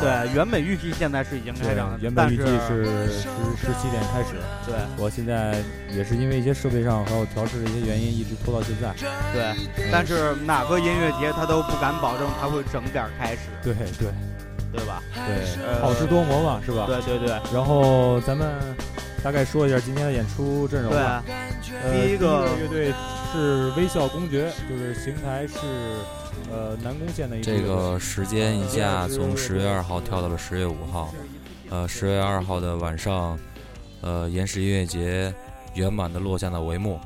对，原本预计现在是已经开场，原本预计是十十七点开始。对，我现在也是因为一些设备上还有调试的一些原因，一直拖到现在。对，但是哪个音乐节他都不敢保证他会整点开始。对对，对吧？对，好事多磨嘛，是吧？对对对。然后咱们大概说一下今天的演出阵容吧。对，第一个乐队是微笑公爵，就是邢台市。呃，南宫县的一个这个时间一下从十月二号跳到了十月五号，呃，十月二号的晚上，呃，岩石音乐节圆满的落下了帷幕，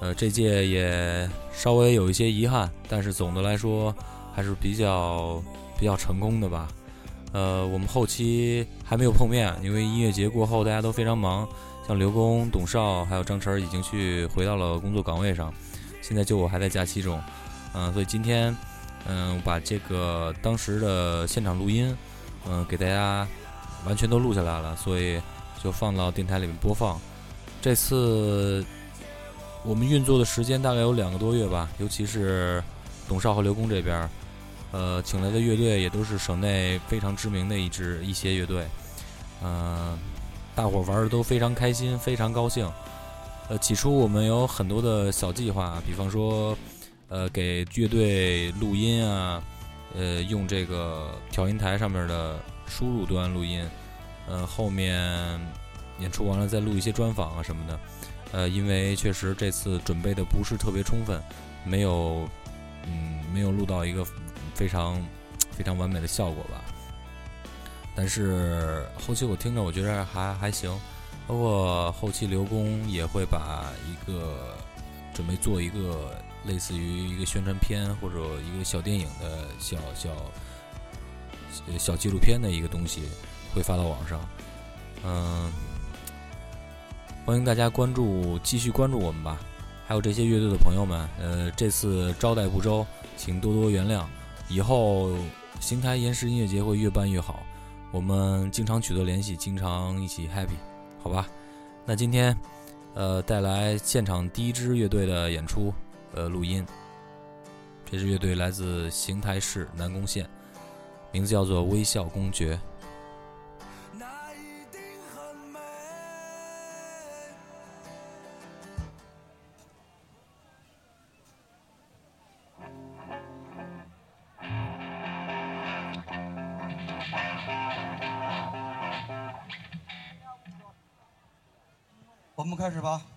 呃，这届也稍微有一些遗憾，但是总的来说还是比较比较成功的吧。呃，我们后期还没有碰面，因为音乐节过后大家都非常忙，像刘工、董少还有张晨已经去回到了工作岗位上，现在就我还在假期中。嗯，所以今天，嗯，我把这个当时的现场录音，嗯，给大家完全都录下来了，所以就放到电台里面播放。这次我们运作的时间大概有两个多月吧，尤其是董少和刘工这边，呃，请来的乐队也都是省内非常知名的一支一些乐队，嗯，大伙玩的都非常开心，非常高兴。呃，起初我们有很多的小计划，比方说。呃，给乐队录音啊，呃，用这个调音台上面的输入端录音，呃，后面演出完了再录一些专访啊什么的，呃，因为确实这次准备的不是特别充分，没有，嗯，没有录到一个非常非常完美的效果吧。但是后期我听着，我觉得还还行，包括后期刘工也会把一个准备做一个。类似于一个宣传片或者一个小电影的小小小纪录片的一个东西，会发到网上。嗯，欢迎大家关注，继续关注我们吧。还有这些乐队的朋友们，呃，这次招待不周，请多多原谅。以后邢台岩石音乐节会越办越好，我们经常取得联系，经常一起 happy，好吧？那今天，呃，带来现场第一支乐队的演出。呃，录音。这支乐队来自邢台市南宫县，名字叫做微笑公爵。我们开始吧。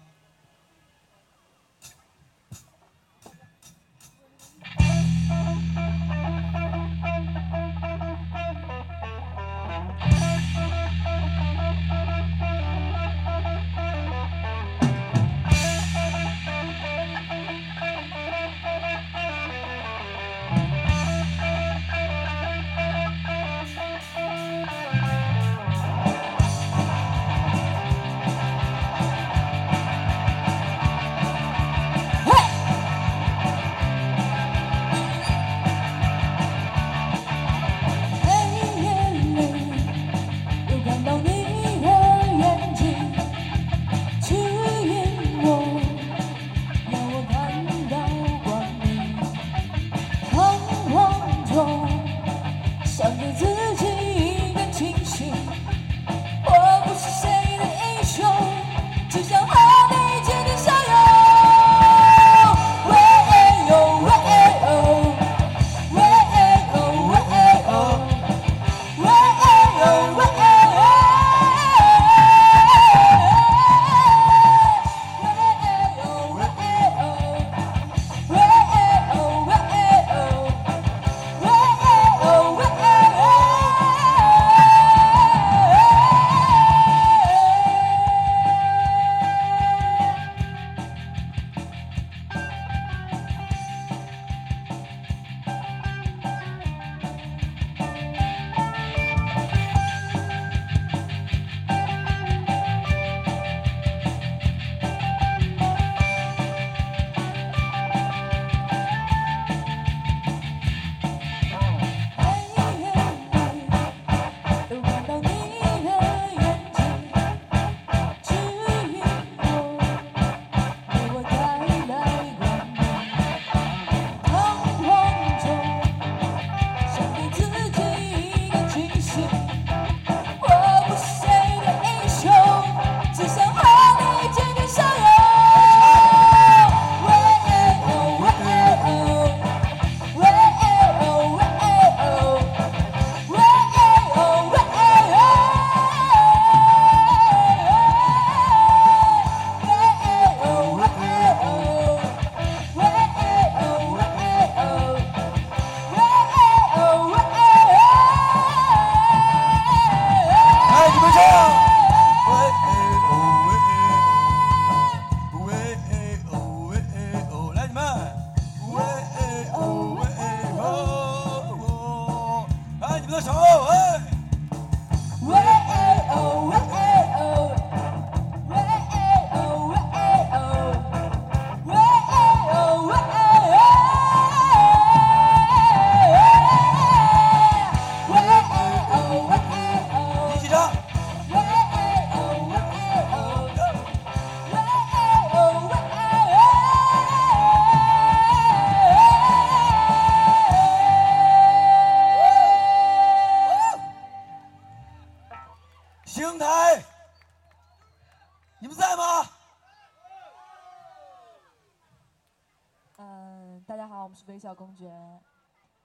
小公爵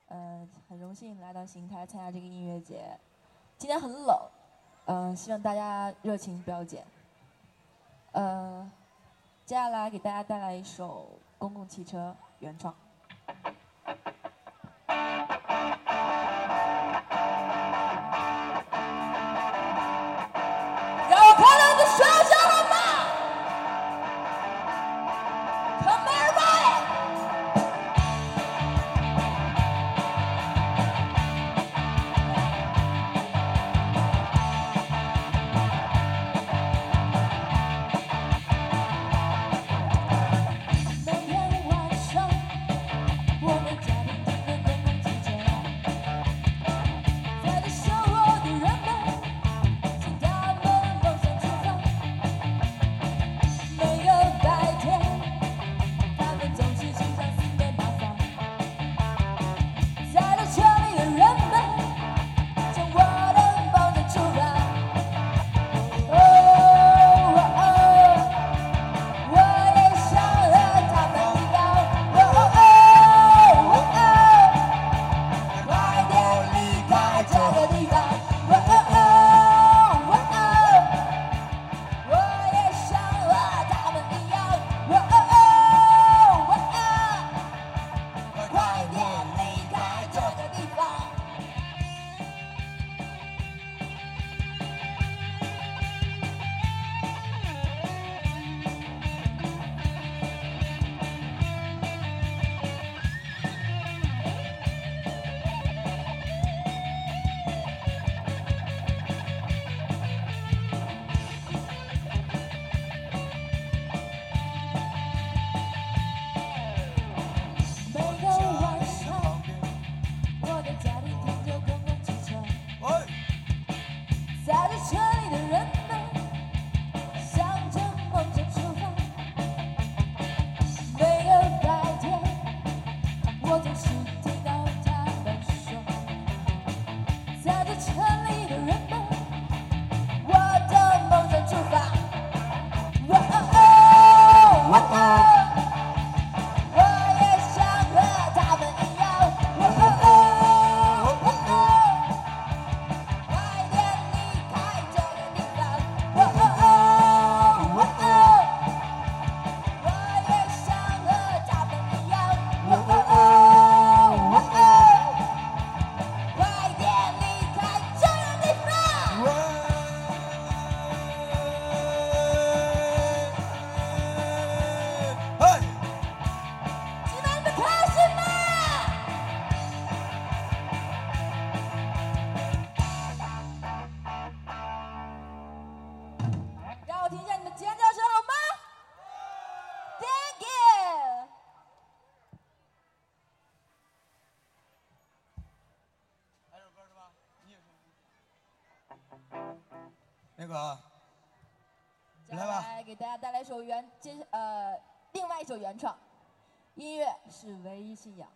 呃很荣幸来到邢台参加这个音乐节。今天很冷呃希望大家热情不要减。呃接下来给大家带来一首公共汽车原创。那个，来吧，来给大家带来一首原接呃另外一首原创，音乐是唯一信仰，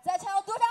再唱有多少？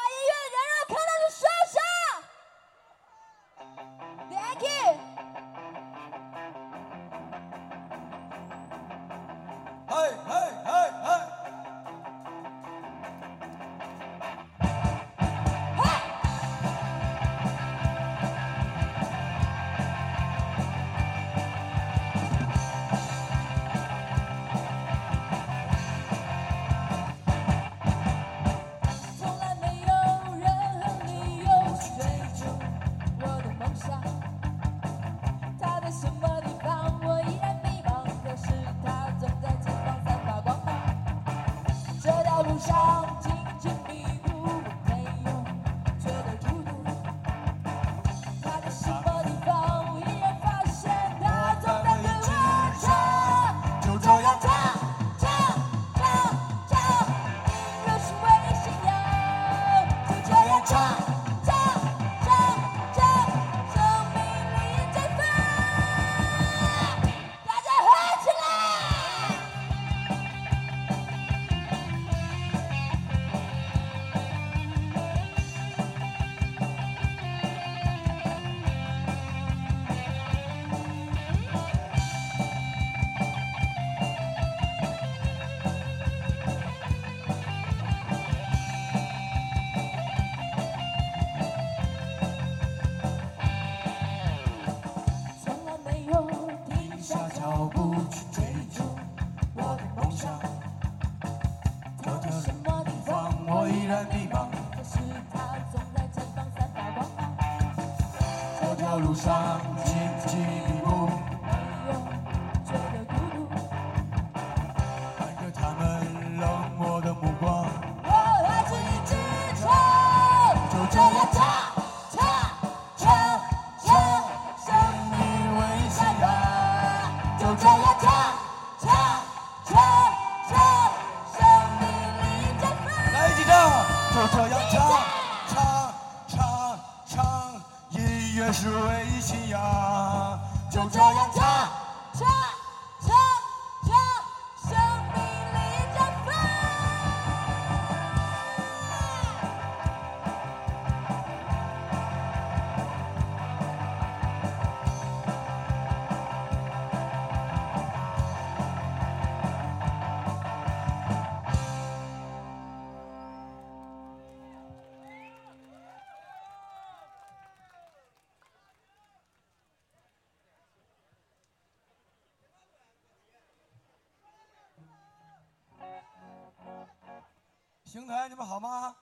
邢台你们好吗？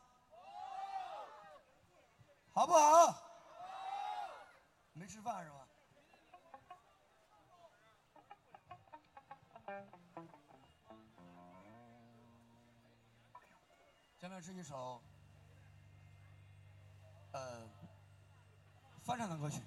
好不好？没吃饭是吧？下面是一首呃翻唱的歌曲。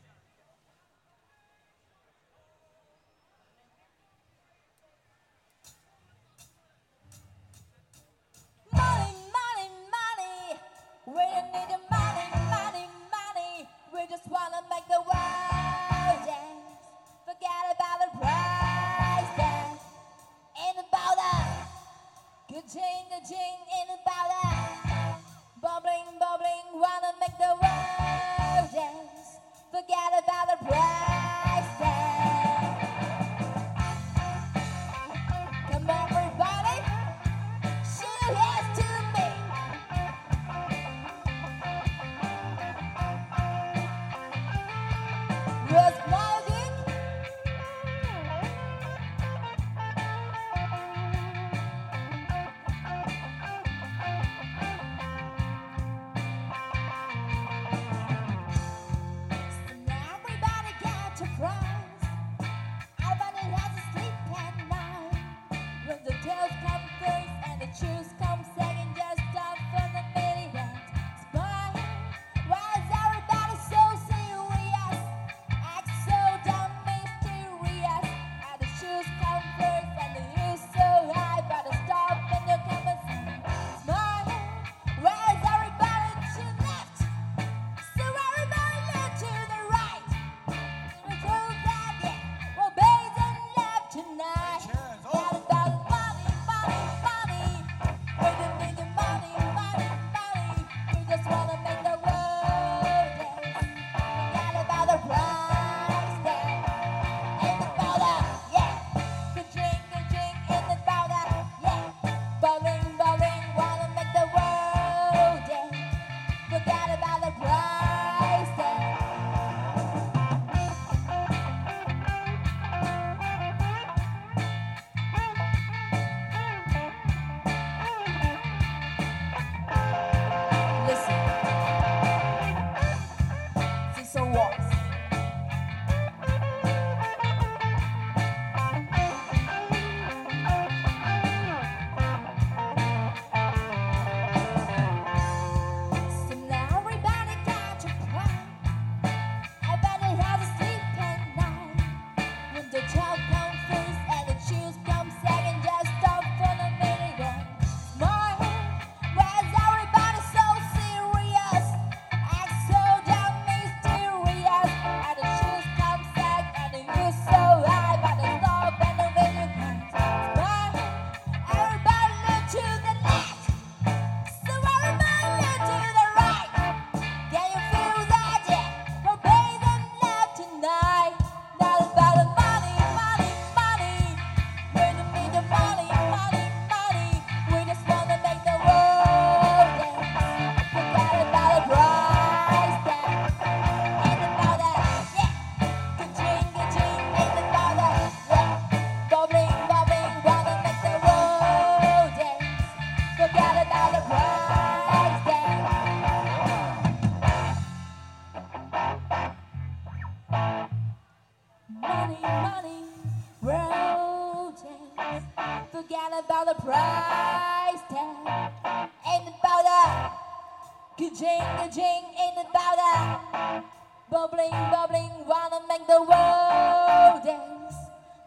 you drink the drink in the powder. Bubbling, bubbling, wanna make the world dance.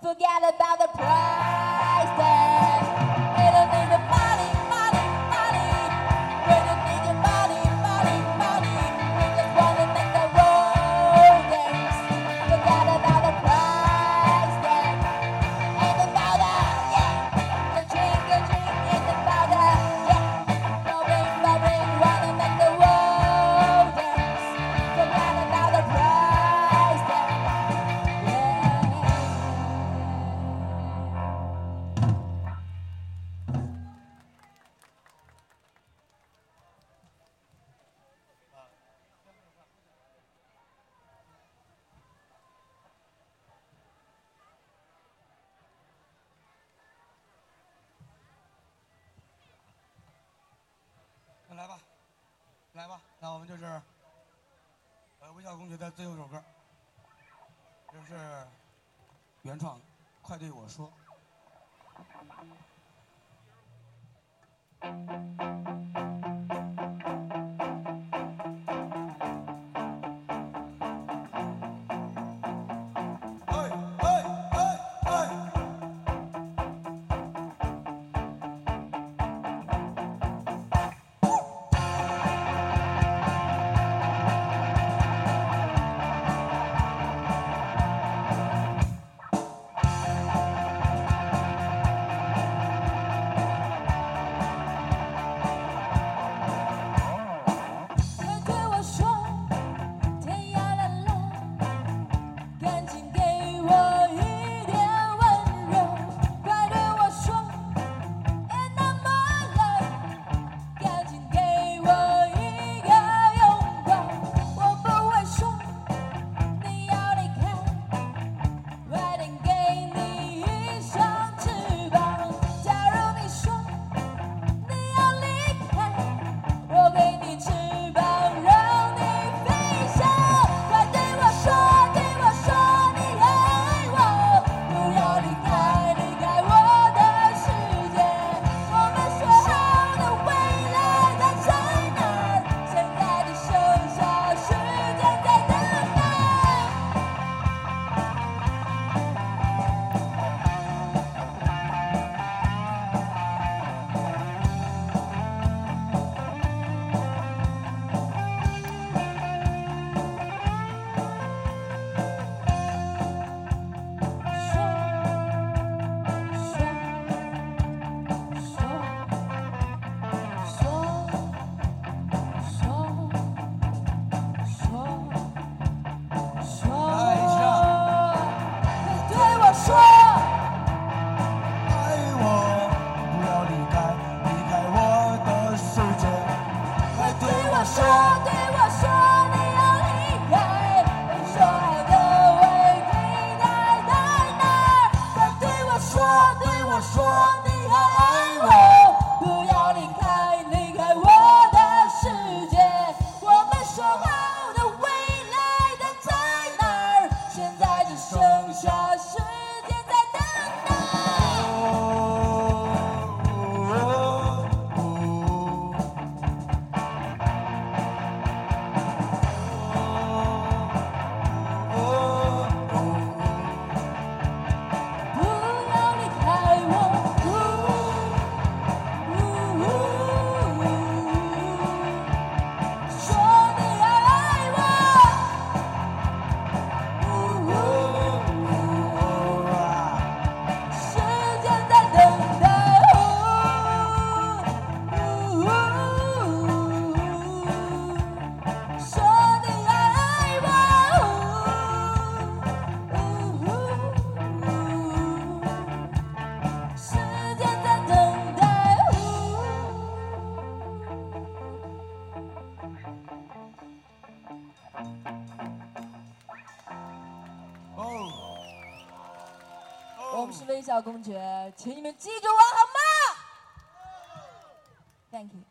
Forget about the price tag. 来吧，那我们就是呃微笑公爵的最后一首歌，就是原创《快对我说》。剩下谁小公爵请你们记住我好吗？Thank you